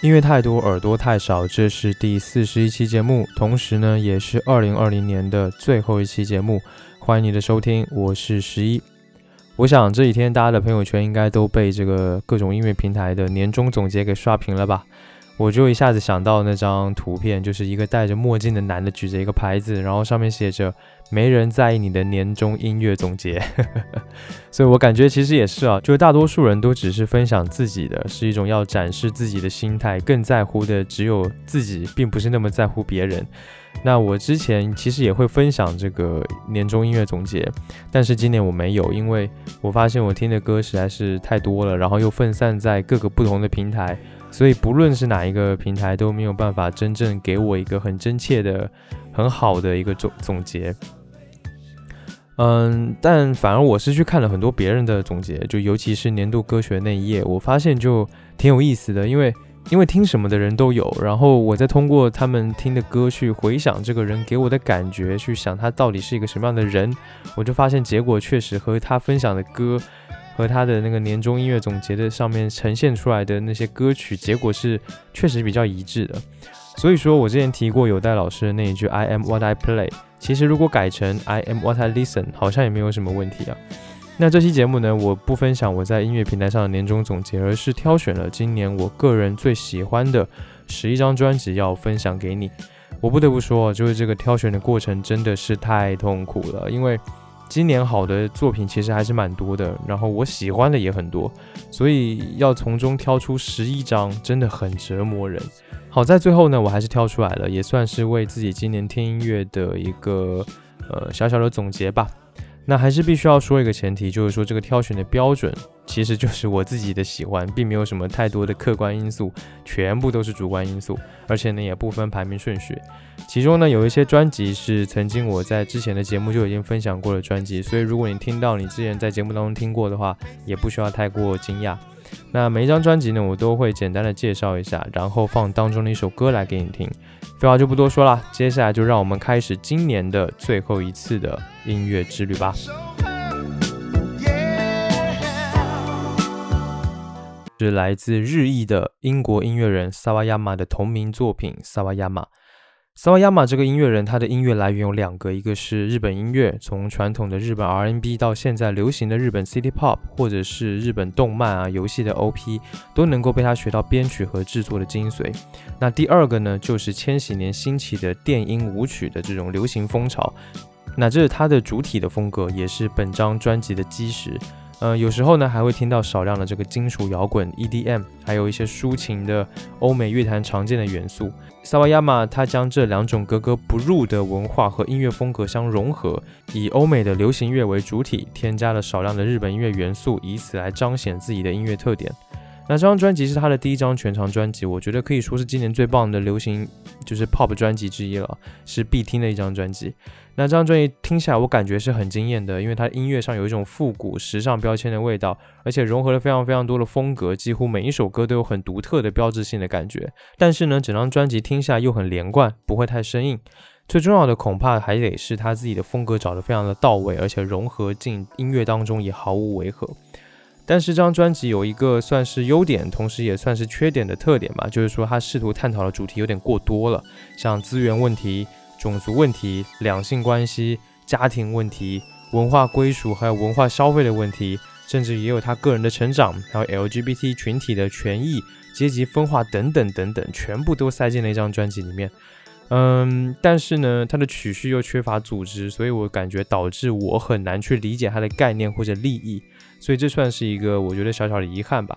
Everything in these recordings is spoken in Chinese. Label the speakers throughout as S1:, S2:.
S1: 音乐太多，耳朵太少。这是第四十一期节目，同时呢，也是二零二零年的最后一期节目。欢迎你的收听，我是十一。我想这几天大家的朋友圈应该都被这个各种音乐平台的年终总结给刷屏了吧？我就一下子想到那张图片，就是一个戴着墨镜的男的举着一个牌子，然后上面写着。没人在意你的年终音乐总结，所以我感觉其实也是啊，就是大多数人都只是分享自己的，是一种要展示自己的心态，更在乎的只有自己，并不是那么在乎别人。那我之前其实也会分享这个年终音乐总结，但是今年我没有，因为我发现我听的歌实在是太多了，然后又分散在各个不同的平台，所以不论是哪一个平台都没有办法真正给我一个很真切的、很好的一个总总结。嗯，但反而我是去看了很多别人的总结，就尤其是年度歌曲那一页，我发现就挺有意思的，因为因为听什么的人都有，然后我再通过他们听的歌去回想这个人给我的感觉，去想他到底是一个什么样的人，我就发现结果确实和他分享的歌和他的那个年终音乐总结的上面呈现出来的那些歌曲结果是确实比较一致的。所以说我之前提过有代老师的那一句 I am what I play。其实如果改成 I am what I listen，好像也没有什么问题啊。那这期节目呢，我不分享我在音乐平台上的年终总结，而是挑选了今年我个人最喜欢的十一张专辑要分享给你。我不得不说，就是这个挑选的过程真的是太痛苦了，因为今年好的作品其实还是蛮多的，然后我喜欢的也很多，所以要从中挑出十一张真的很折磨人。好在最后呢，我还是挑出来了，也算是为自己今年听音乐的一个呃小小的总结吧。那还是必须要说一个前提，就是说这个挑选的标准其实就是我自己的喜欢，并没有什么太多的客观因素，全部都是主观因素，而且呢也不分排名顺序。其中呢有一些专辑是曾经我在之前的节目就已经分享过的专辑，所以如果你听到你之前在节目当中听过的话，也不需要太过惊讶。那每一张专辑呢，我都会简单的介绍一下，然后放当中的一首歌来给你听。废话就不多说了，接下来就让我们开始今年的最后一次的音乐之旅吧。是来自日裔的英国音乐人萨瓦亚马的同名作品《萨瓦亚马》。萨瓦亚马这个音乐人，他的音乐来源有两个，一个是日本音乐，从传统的日本 R&B 到现在流行的日本 City Pop，或者是日本动漫啊、游戏的 OP，都能够被他学到编曲和制作的精髓。那第二个呢，就是千禧年兴起的电音舞曲的这种流行风潮，那这是他的主体的风格，也是本张专辑的基石。呃，有时候呢，还会听到少量的这个金属摇滚 EDM，还有一些抒情的欧美乐坛常见的元素。萨瓦亚马他将这两种格格不入的文化和音乐风格相融合，以欧美的流行乐为主体，添加了少量的日本音乐元素，以此来彰显自己的音乐特点。那这张专辑是他的第一张全长专辑，我觉得可以说是今年最棒的流行就是 pop 专辑之一了，是必听的一张专辑。那这张专辑听起来，我感觉是很惊艳的，因为它音乐上有一种复古时尚标签的味道，而且融合了非常非常多的风格，几乎每一首歌都有很独特的标志性的感觉。但是呢，整张专辑听下来又很连贯，不会太生硬。最重要的恐怕还得是他自己的风格找得非常的到位，而且融合进音乐当中也毫无违和。但是这张专辑有一个算是优点，同时也算是缺点的特点吧，就是说它试图探讨的主题有点过多了，像资源问题。种族问题、两性关系、家庭问题、文化归属，还有文化消费的问题，甚至也有他个人的成长，还有 LGBT 群体的权益、阶级分化等等等等，全部都塞进了一张专辑里面。嗯，但是呢，它的曲序又缺乏组织，所以我感觉导致我很难去理解它的概念或者利益，所以这算是一个我觉得小小的遗憾吧。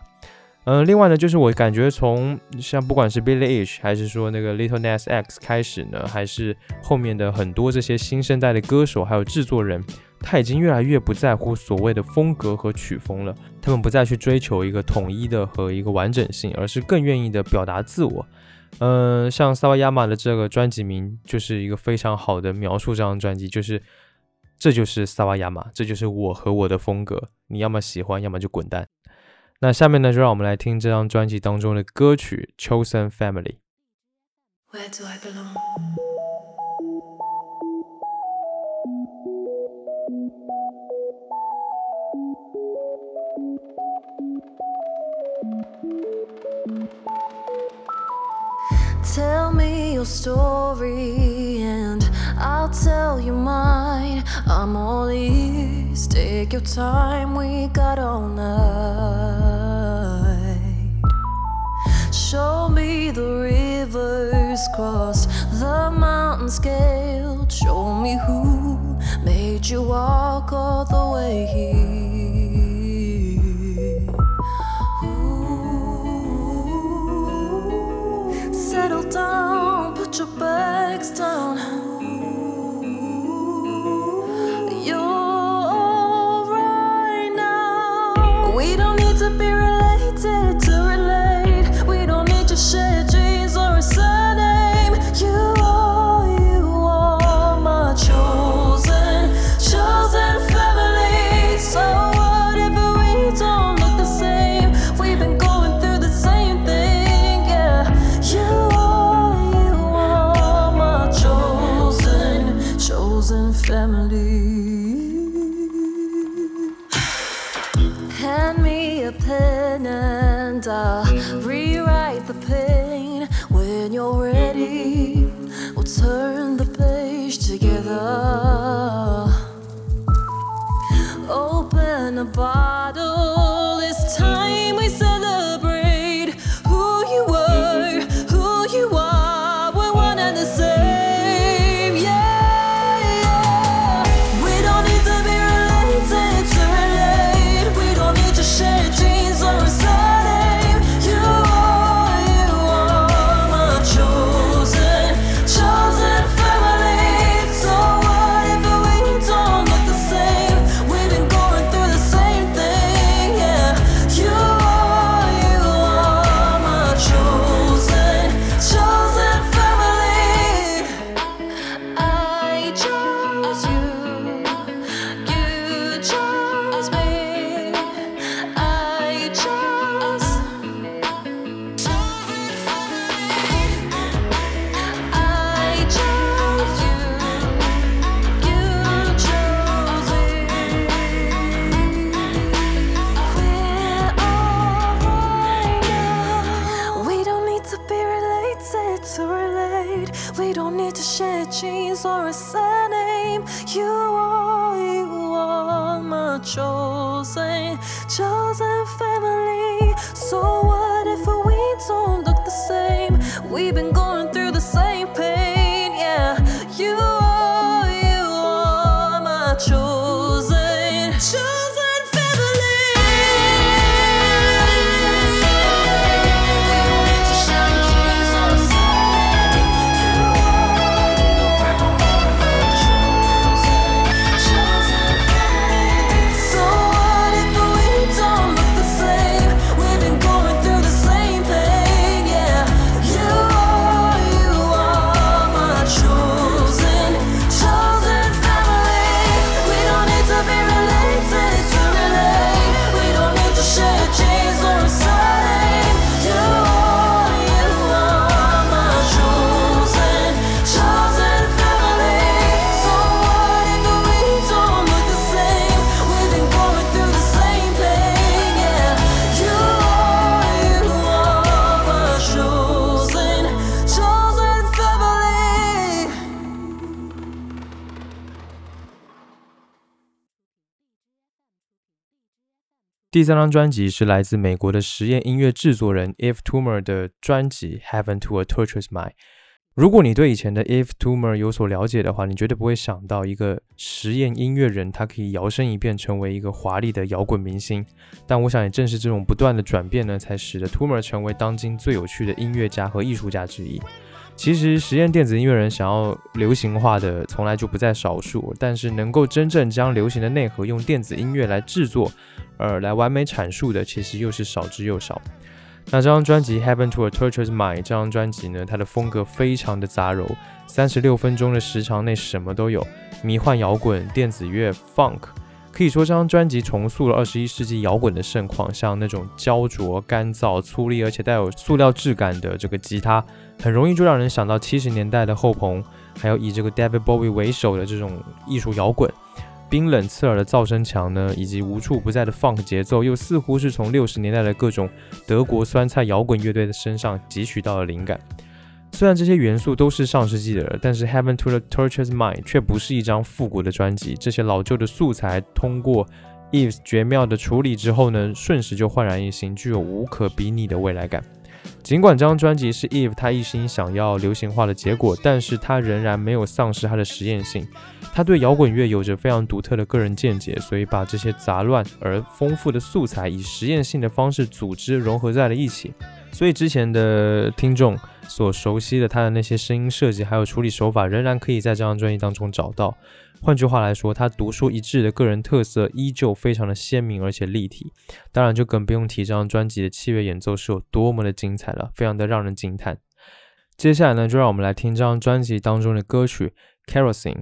S1: 嗯，另外呢，就是我感觉从像不管是 Billie Eilish 还是说那个 Little Nas X 开始呢，还是后面的很多这些新生代的歌手还有制作人，他已经越来越不在乎所谓的风格和曲风了。他们不再去追求一个统一的和一个完整性，而是更愿意的表达自我。嗯，像萨瓦亚马的这个专辑名就是一个非常好的描述这张专辑，就是这就是萨瓦亚马，这就是我和我的风格。你要么喜欢，要么就滚蛋。那下面呢，就让我们来听这张专辑当中的歌曲《Chosen Family》。
S2: Tell me your story I'll tell you mine. I'm all ears. Take your time, we got all night. Show me the rivers crossed, the mountains scaled. Show me who made you walk all the way here.
S1: 第三张专辑是来自美国的实验音乐制作人 If Tumor 的专辑《Heaven to a Tortured Mind》。如果你对以前的 If Tumor 有所了解的话，你绝对不会想到一个实验音乐人，他可以摇身一变成为一个华丽的摇滚明星。但我想，也正是这种不断的转变呢，才使得 Tumor 成为当今最有趣的音乐家和艺术家之一。其实，实验电子音乐人想要流行化的从来就不在少数，但是能够真正将流行的内核用电子音乐来制作，而来完美阐述的，其实又是少之又少。那这张专辑《Heaven to a Tortured Mind》这张专辑呢，它的风格非常的杂糅，三十六分钟的时长内什么都有，迷幻摇滚、电子乐、Funk。可以说，这张专辑重塑了二十一世纪摇滚的盛况，像那种焦灼、干燥、粗粝，而且带有塑料质感的这个吉他，很容易就让人想到七十年代的后朋，还有以这个 David Bowie 为首的这种艺术摇滚。冰冷刺耳的噪声墙呢，以及无处不在的 funk 节奏，又似乎是从六十年代的各种德国酸菜摇滚乐队的身上汲取到了灵感。虽然这些元素都是上世纪的，但是《Heaven to the Tortured Mind》却不是一张复古的专辑。这些老旧的素材通过 Eve 绝妙的处理之后呢，瞬时就焕然一新，具有无可比拟的未来感。尽管这张专辑是 Eve 他一心想要流行化的结果，但是他仍然没有丧失他的实验性。他对摇滚乐有着非常独特的个人见解，所以把这些杂乱而丰富的素材以实验性的方式组织融合在了一起。所以之前的听众所熟悉的他的那些声音设计还有处理手法，仍然可以在这张专辑当中找到。换句话来说，他独树一帜的个人特色依旧非常的鲜明而且立体。当然，就更不用提这张专辑的器乐演奏是有多么的精彩了，非常的让人惊叹。接下来呢，就让我们来听这张专辑当中的歌曲《Kerosene》。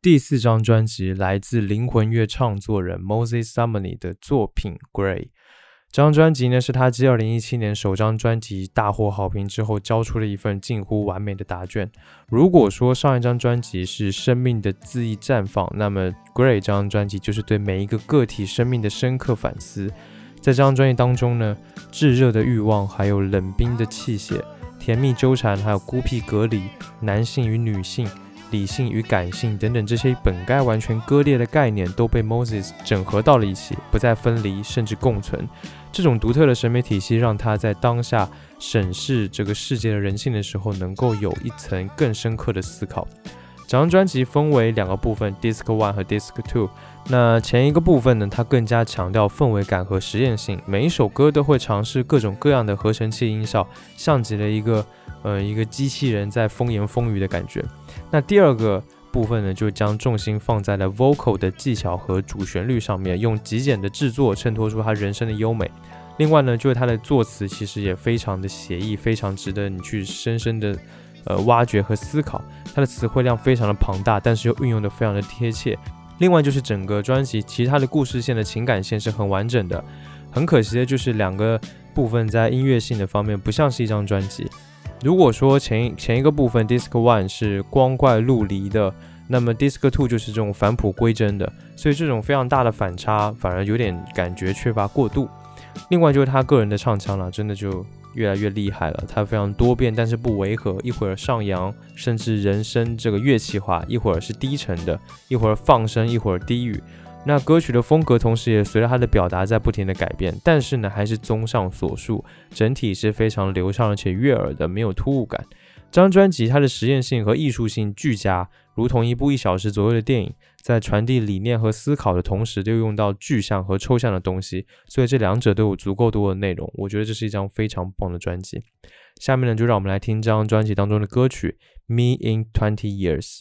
S1: 第四张专辑来自灵魂乐创作人 Moses Sumney 的作品《Gray》。这张专辑呢，是他继2017年首张专辑大获好评之后，交出了一份近乎完美的答卷。如果说上一张专辑是生命的恣意绽放，那么《Gray》这张专辑就是对每一个个体生命的深刻反思。在这张专辑当中呢，炙热的欲望，还有冷冰的器械，甜蜜纠缠，还有孤僻隔离，男性与女性。理性与感性等等这些本该完全割裂的概念，都被 Moses 整合到了一起，不再分离，甚至共存。这种独特的审美体系，让他在当下审视这个世界的人性的时候，能够有一层更深刻的思考。整张专辑分为两个部分，Disc One 和 Disc Two。那前一个部分呢，它更加强调氛围感和实验性，每一首歌都会尝试各种各样的合成器音效，像极了一个呃一个机器人在风言风语的感觉。那第二个部分呢，就将重心放在了 vocal 的技巧和主旋律上面，用极简的制作衬托出他人声的优美。另外呢，就是他的作词其实也非常的写意，非常值得你去深深的呃挖掘和思考。他的词汇量非常的庞大，但是又运用的非常的贴切。另外就是整个专辑其他的故事线的情感线是很完整的。很可惜的就是两个部分在音乐性的方面不像是一张专辑。如果说前前一个部分 Disc One 是光怪陆离的，那么 Disc Two 就是这种返璞归真的，所以这种非常大的反差反而有点感觉缺乏过渡。另外就是他个人的唱腔了，真的就越来越厉害了，它非常多变，但是不违和，一会儿上扬，甚至人声这个乐器化，一会儿是低沉的，一会儿放声，一会儿低语。那歌曲的风格同时也随着他的表达在不停的改变，但是呢，还是综上所述，整体是非常流畅而且悦耳的，没有突兀感。这张专辑它的实验性和艺术性俱佳，如同一部一小时左右的电影，在传递理念和思考的同时，又用到具象和抽象的东西，所以这两者都有足够多的内容。我觉得这是一张非常棒的专辑。下面呢，就让我们来听这张专辑当中的歌曲《Me in Twenty Years》。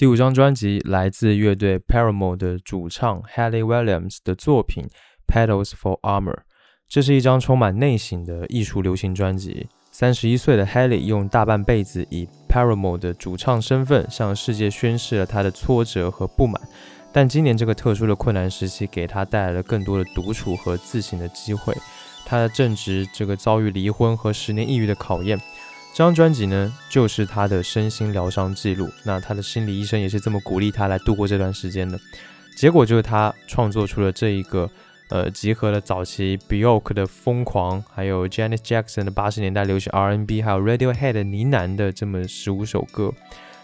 S1: 第五张专辑来自乐队 Paramore 的主唱 Haley Williams 的作品《Petals for Armor》。这是一张充满内省的艺术流行专辑。三十一岁的 Haley 用大半辈子以 Paramore 的主唱身份向世界宣示了他的挫折和不满，但今年这个特殊的困难时期给他带来了更多的独处和自省的机会。他正值这个遭遇离婚和十年抑郁的考验。这张专辑呢，就是他的身心疗伤记录。那他的心理医生也是这么鼓励他来度过这段时间的。结果就是他创作出了这一个，呃，集合了早期 Bjork 的疯狂，还有 Janet Jackson 的八十年代流行 R&B，还有 Radiohead 的呢喃的这么十五首歌。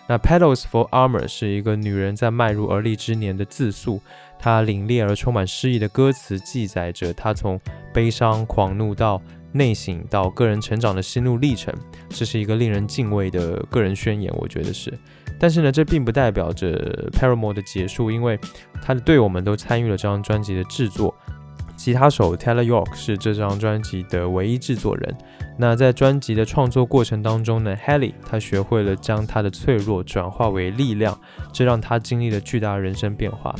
S1: 那 Petals for Armor 是一个女人在迈入而立之年的自述，她凛冽而充满诗意的歌词记载着她从悲伤、狂怒到内省到个人成长的心路历程，这是一个令人敬畏的个人宣言，我觉得是。但是呢，这并不代表着 Paramore 的结束，因为他的队友们都参与了这张专辑的制作。吉他手 Taylor York 是这张专辑的唯一制作人。那在专辑的创作过程当中呢，Haley 他学会了将他的脆弱转化为力量，这让他经历了巨大的人生变化。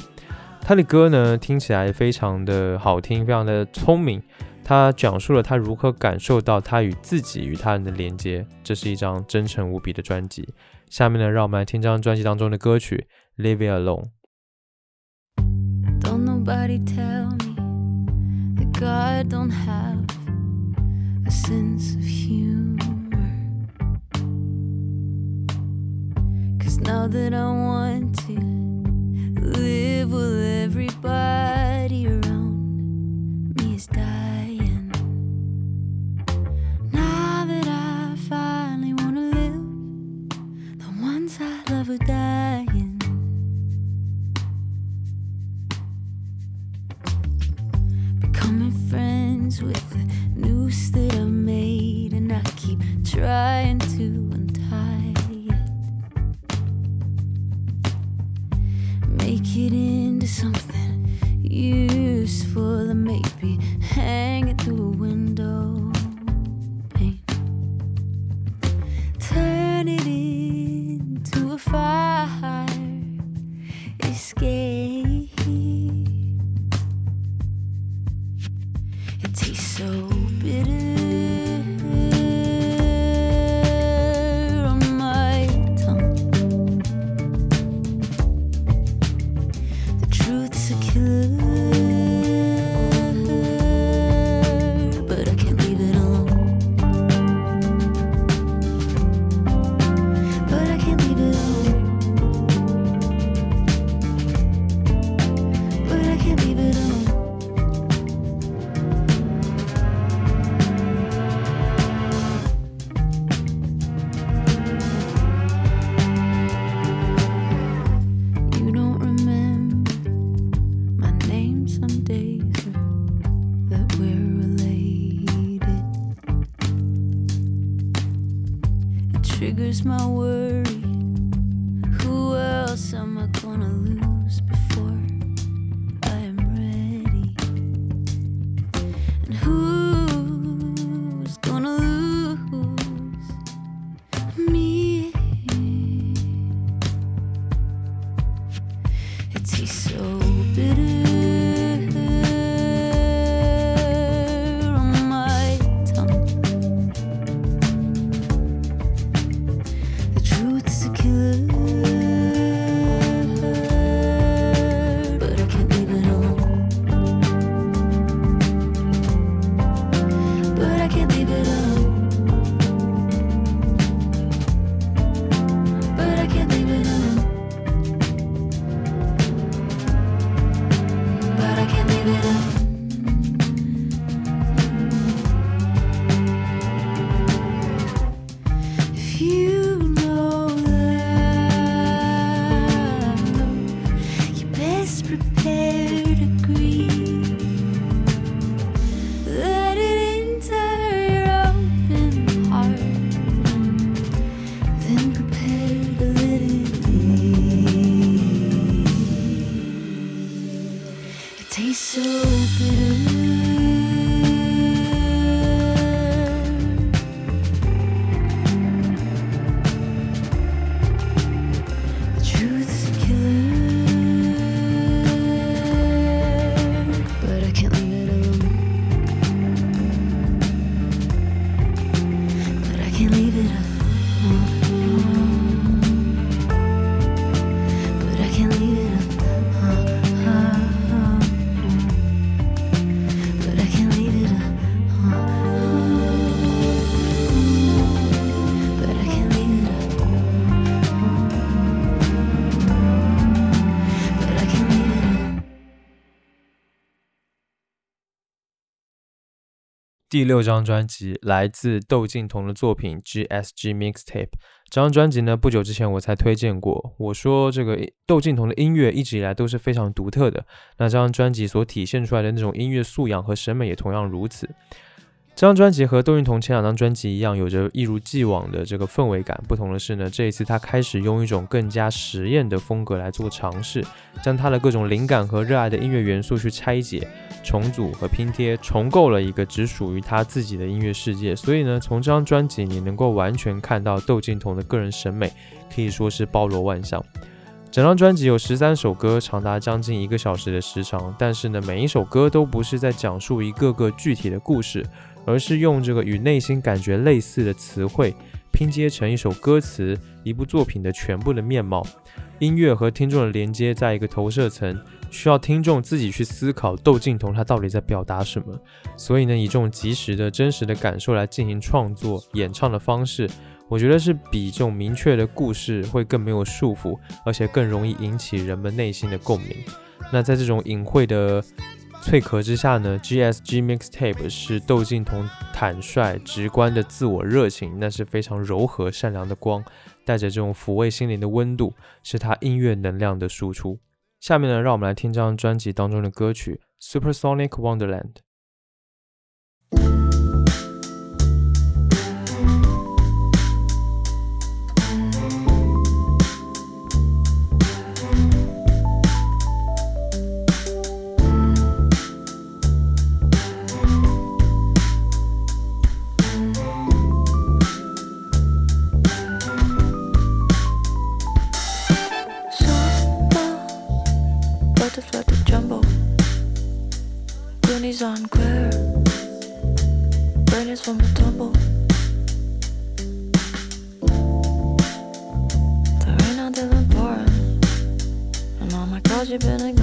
S1: 他的歌呢，听起来非常的好听，非常的聪明。他讲述了他如何感受到他与自己与他人的连接，这是一张真诚无比的专辑。下面呢，让我们来听这张专辑当中的歌曲《Leave Alone》。
S2: Don't nobody tell me that God don't have a sense of humor. Cause now that I want to live with everybody around
S1: 第六张专辑来自窦靖童的作品《GSG Mixtape》。这张专辑呢，不久之前我才推荐过。我说这个窦靖童的音乐一直以来都是非常独特的，那这张专辑所体现出来的那种音乐素养和审美也同样如此。这张专辑和窦靖童前两张专辑一样，有着一如既往的这个氛围感。不同的是呢，这一次他开始用一种更加实验的风格来做尝试，将他的各种灵感和热爱的音乐元素去拆解、重组和拼贴，重构了一个只属于他自己的音乐世界。所以呢，从这张专辑你能够完全看到窦靖童的个人审美，可以说是包罗万象。整张专辑有十三首歌，长达将近一个小时的时长，但是呢，每一首歌都不是在讲述一个个具体的故事，而是用这个与内心感觉类似的词汇拼接成一首歌词，一部作品的全部的面貌。音乐和听众的连接在一个投射层，需要听众自己去思考窦靖童他到底在表达什么。所以呢，以这种及时的真实的感受来进行创作、演唱的方式，我觉得是比这种明确的故事会更没有束缚，而且更容易引起人们内心的共鸣。那在这种隐晦的脆壳之下呢，GSG Mixtape 是窦靖童坦率、直观的自我热情，那是非常柔和、善良的光，带着这种抚慰心灵的温度，是他音乐能量的输出。下面呢，让我们来听这张专辑当中的歌曲《Supersonic Wonderland》。
S2: been a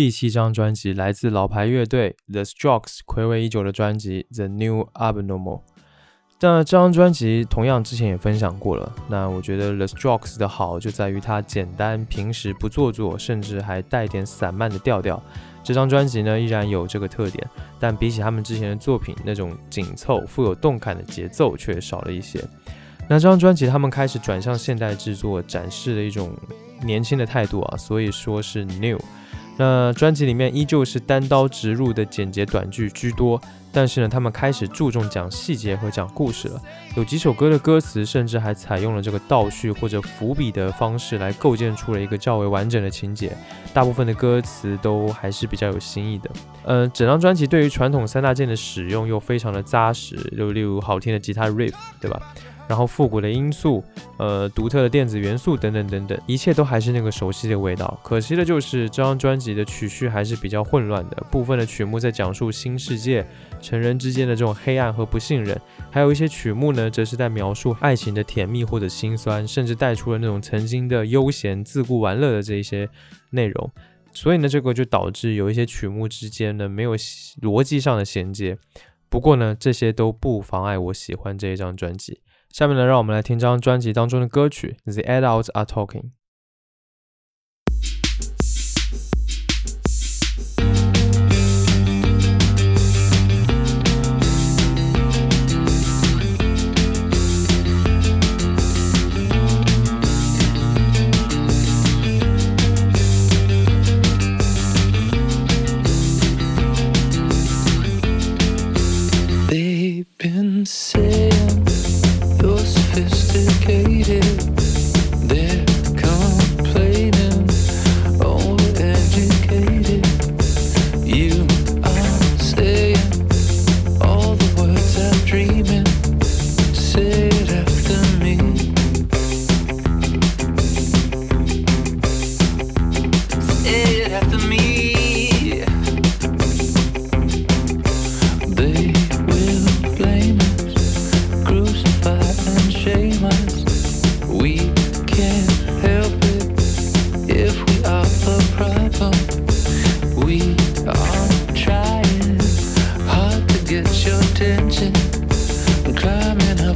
S1: 第七张专辑来自老牌乐队 The Strokes 暌违已久的专辑《The New Abnormal》。那这张专辑同样之前也分享过了。那我觉得 The Strokes 的好就在于它简单、平时不做作，甚至还带点散漫的调调。这张专辑呢依然有这个特点，但比起他们之前的作品那种紧凑、富有动感的节奏却少了一些。那这张专辑他们开始转向现代制作，展示了一种年轻的态度啊，所以说是 new。那专辑里面依旧是单刀直入的简洁短句居多，但是呢，他们开始注重讲细节和讲故事了。有几首歌的歌词甚至还采用了这个倒叙或者伏笔的方式来构建出了一个较为完整的情节。大部分的歌词都还是比较有新意的。呃，整张专辑对于传统三大件的使用又非常的扎实，就例如好听的吉他 riff，对吧？然后复古的音素，呃，独特的电子元素等等等等，一切都还是那个熟悉的味道。可惜的就是这张专辑的曲序还是比较混乱的，部分的曲目在讲述新世界、成人之间的这种黑暗和不信任，还有一些曲目呢，则是在描述爱情的甜蜜或者心酸，甚至带出了那种曾经的悠闲、自顾玩乐的这一些内容。所以呢，这个就导致有一些曲目之间呢没有逻辑上的衔接。不过呢，这些都不妨碍我喜欢这一张专辑。下面呢，让我们来听张专辑当中的歌曲《The Adults Are Talking》。
S3: get your attention. I'm climbing up.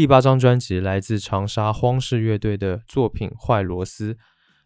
S1: 第八张专辑来自长沙荒市乐队的作品《坏螺丝》，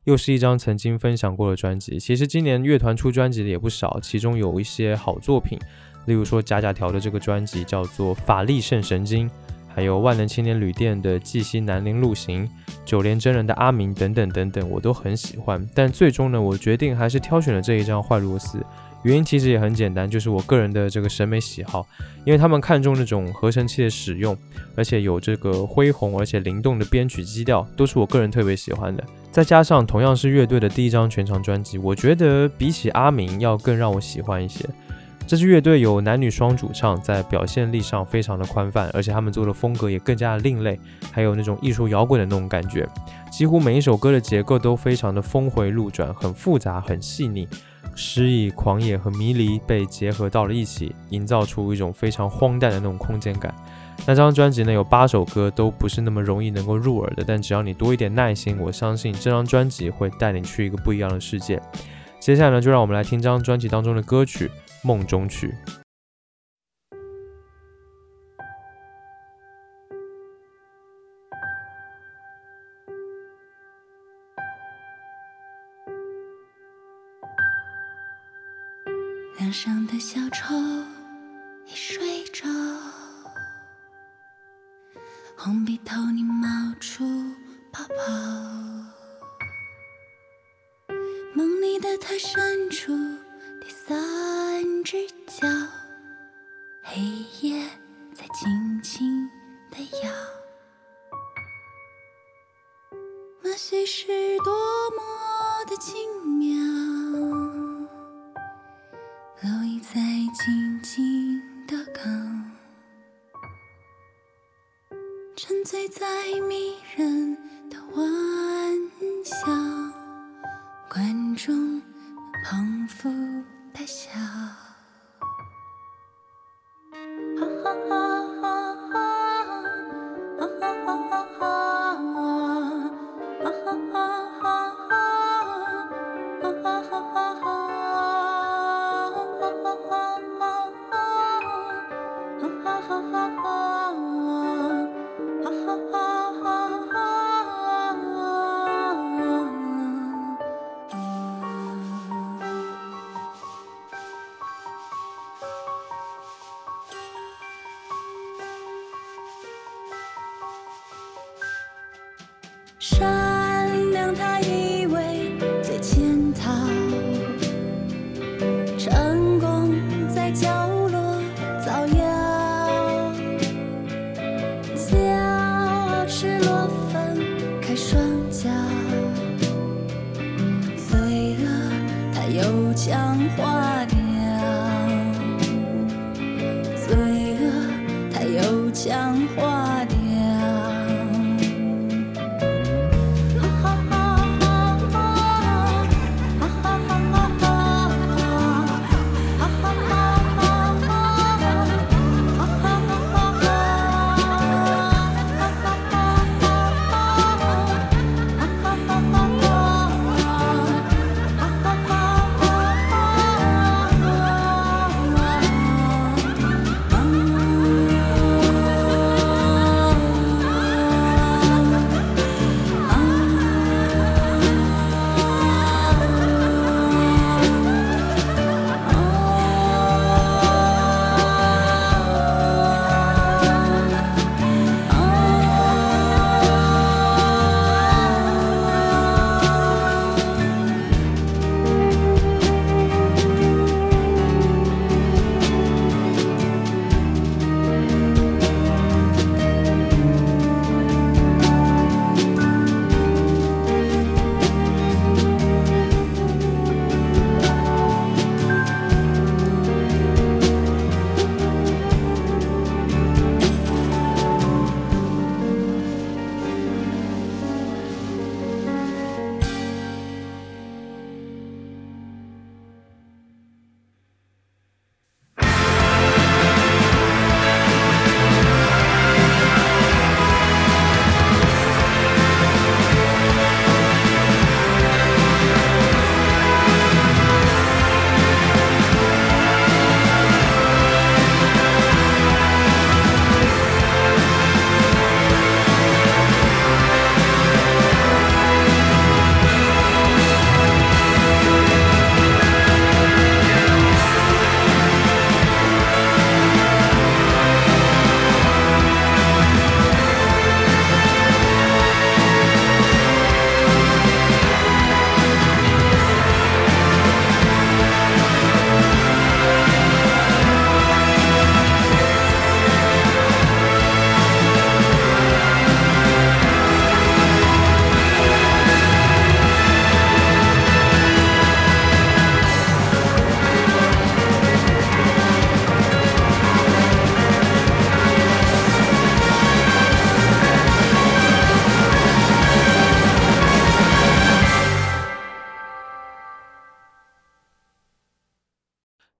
S1: 又是一张曾经分享过的专辑。其实今年乐团出专辑的也不少，其中有一些好作品，例如说假假条的这个专辑叫做《法力圣神经》，还有万能青年旅店的《寄西南陵路行》，九连真人的阿明等等等等，我都很喜欢。但最终呢，我决定还是挑选了这一张《坏螺丝》。原因其实也很简单，就是我个人的这个审美喜好，因为他们看重那种合成器的使用，而且有这个恢宏而且灵动的编曲基调，都是我个人特别喜欢的。再加上同样是乐队的第一张全长专辑，我觉得比起阿明要更让我喜欢一些。这支乐队有男女双主唱，在表现力上非常的宽泛，而且他们做的风格也更加的另类，还有那种艺术摇滚的那种感觉。几乎每一首歌的结构都非常的峰回路转，很复杂，很细腻。诗意、狂野和迷离被结合到了一起，营造出一种非常荒诞的那种空间感。那张专辑呢，有八首歌都不是那么容易能够入耳的，但只要你多一点耐心，我相信这张专辑会带你去一个不一样的世界。接下来呢，就让我们来听这张专辑当中的歌曲《梦中曲》。
S2: 上的小丑已睡着，红鼻头你冒出泡泡，梦里的他伸出第三只脚，黑夜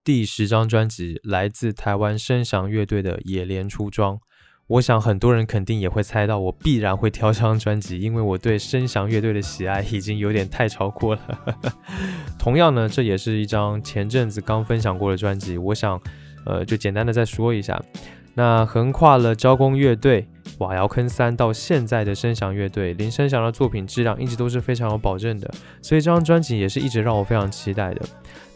S1: 第十张专辑来自台湾声响乐队的《野莲出装》。我想很多人肯定也会猜到，我必然会挑这张专辑，因为我对声响乐队的喜爱已经有点太超过了。同样呢，这也是一张前阵子刚分享过的专辑，我想，呃，就简单的再说一下。那横跨了交工乐队、瓦窑坑三到现在的声响乐队，林声祥的作品质量一直都是非常有保证的，所以这张专辑也是一直让我非常期待的。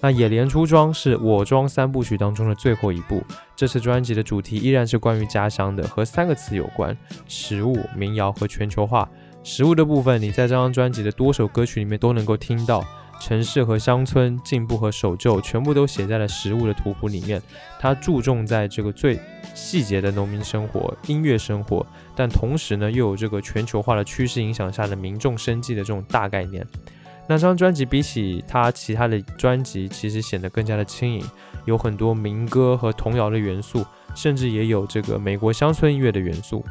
S1: 那野莲出装是我装三部曲当中的最后一部，这次专辑的主题依然是关于家乡的，和三个词有关：食物、民谣和全球化。食物的部分，你在这张专辑的多首歌曲里面都能够听到。城市和乡村、进步和守旧，全部都写在了食物的图谱里面。它注重在这个最细节的农民生活、音乐生活，但同时呢，又有这个全球化的趋势影响下的民众生计的这种大概念。那张专辑比起他其他的专辑，其实显得更加的轻盈，有很多民歌和童谣的元素，甚至也有这个美国乡村音乐的元素。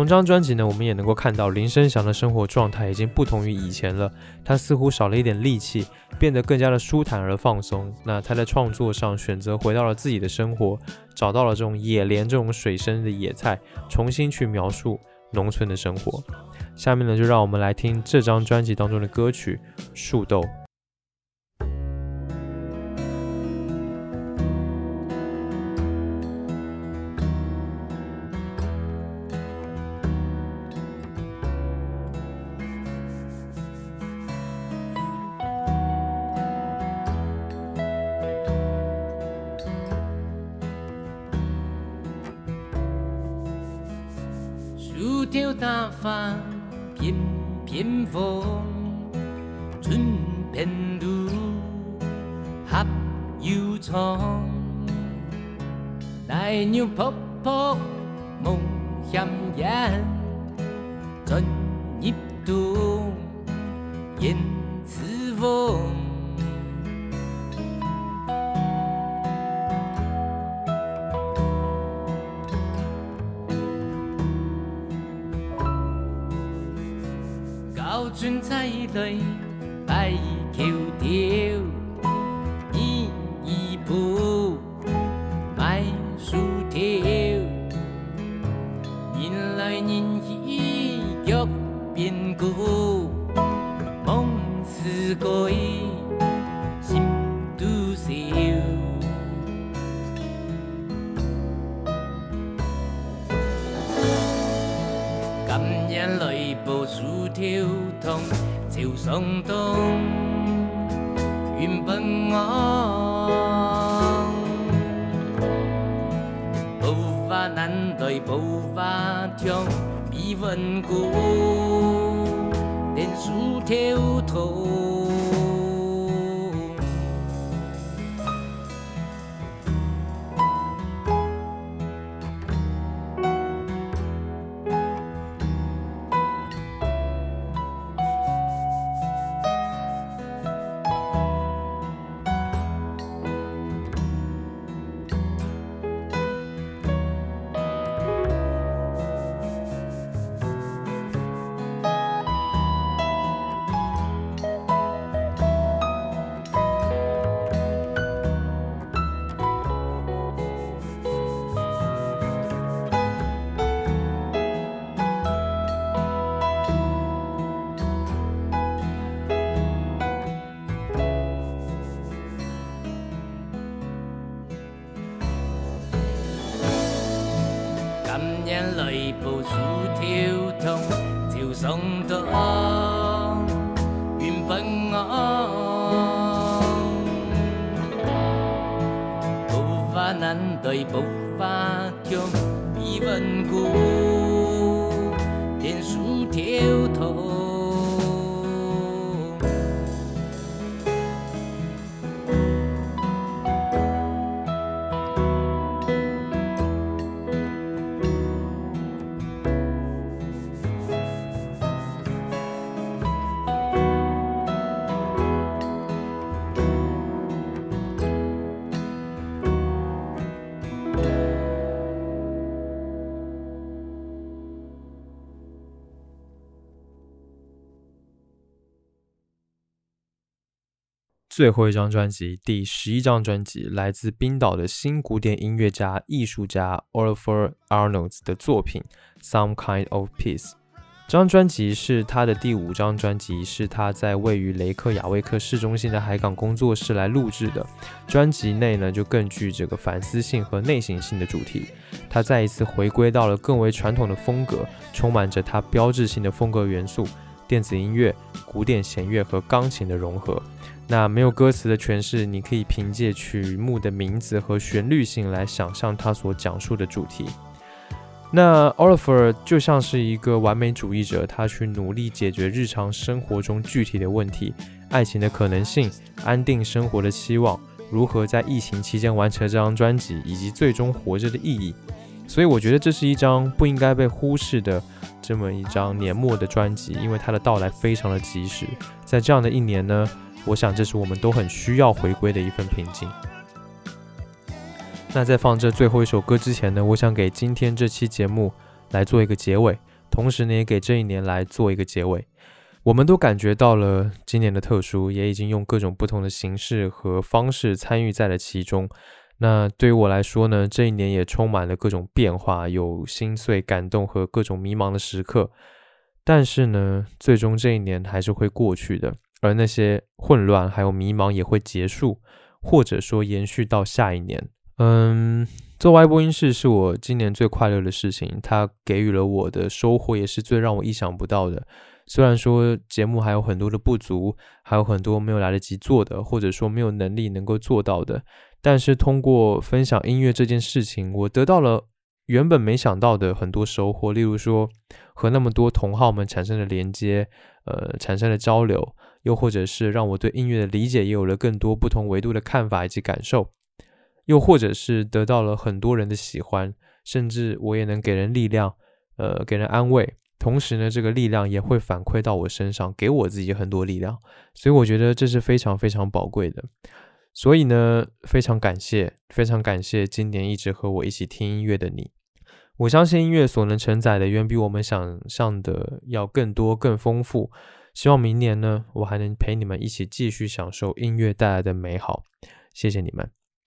S1: 从这张专辑呢，我们也能够看到林生祥的生活状态已经不同于以前了，他似乎少了一点力气，变得更加的舒坦而放松。那他在创作上选择回到了自己的生活，找到了这种野莲这种水生的野菜，重新去描述农村的生活。下面呢，就让我们来听这张专辑当中的歌曲《树豆》。
S4: 高樽仔裏大橋條，依上東，原本我步伐難對步伐長，比穩固，今日來步薯條痛，潮上當，原本我步伐難對步伐長，比穩固，連薯條痛。
S1: 最后一张专辑，第十一张专辑，来自冰岛的新古典音乐家、艺术家 Oliver Arnolds 的作品《Some Kind of Peace》。这张专辑是他的第五张专辑，是他在位于雷克雅未克市中心的海港工作室来录制的。专辑内呢，就更具这个反思性和内省性的主题。他再一次回归到了更为传统的风格，充满着他标志性的风格元素。电子音乐、古典弦乐和钢琴的融合。那没有歌词的诠释，你可以凭借曲目的名字和旋律性来想象它所讲述的主题。那 Oliver 就像是一个完美主义者，他去努力解决日常生活中具体的问题，爱情的可能性，安定生活的期望，如何在疫情期间完成这张专辑，以及最终活着的意义。所以我觉得这是一张不应该被忽视的这么一张年末的专辑，因为它的到来非常的及时。在这样的一年呢，我想这是我们都很需要回归的一份平静。那在放这最后一首歌之前呢，我想给今天这期节目来做一个结尾，同时呢，也给这一年来做一个结尾。我们都感觉到了今年的特殊，也已经用各种不同的形式和方式参与在了其中。那对于我来说呢，这一年也充满了各种变化，有心碎、感动和各种迷茫的时刻。但是呢，最终这一年还是会过去的，而那些混乱还有迷茫也会结束，或者说延续到下一年。嗯，做 Y 播音室是我今年最快乐的事情，它给予了我的收获也是最让我意想不到的。虽然说节目还有很多的不足，还有很多没有来得及做的，或者说没有能力能够做到的，但是通过分享音乐这件事情，我得到了原本没想到的很多收获。例如说，和那么多同好们产生了连接，呃，产生了交流，又或者是让我对音乐的理解也有了更多不同维度的看法以及感受，又或者是得到了很多人的喜欢，甚至我也能给人力量，呃，给人安慰。同时呢，这个力量也会反馈到我身上，给我自己很多力量，所以我觉得这是非常非常宝贵的。所以呢，非常感谢，非常感谢今年一直和我一起听音乐的你。我相信音乐所能承载的远比我们想象的要更多、更丰富。希望明年呢，我还能陪你们一起继续享受音乐带来的美好。谢谢你们。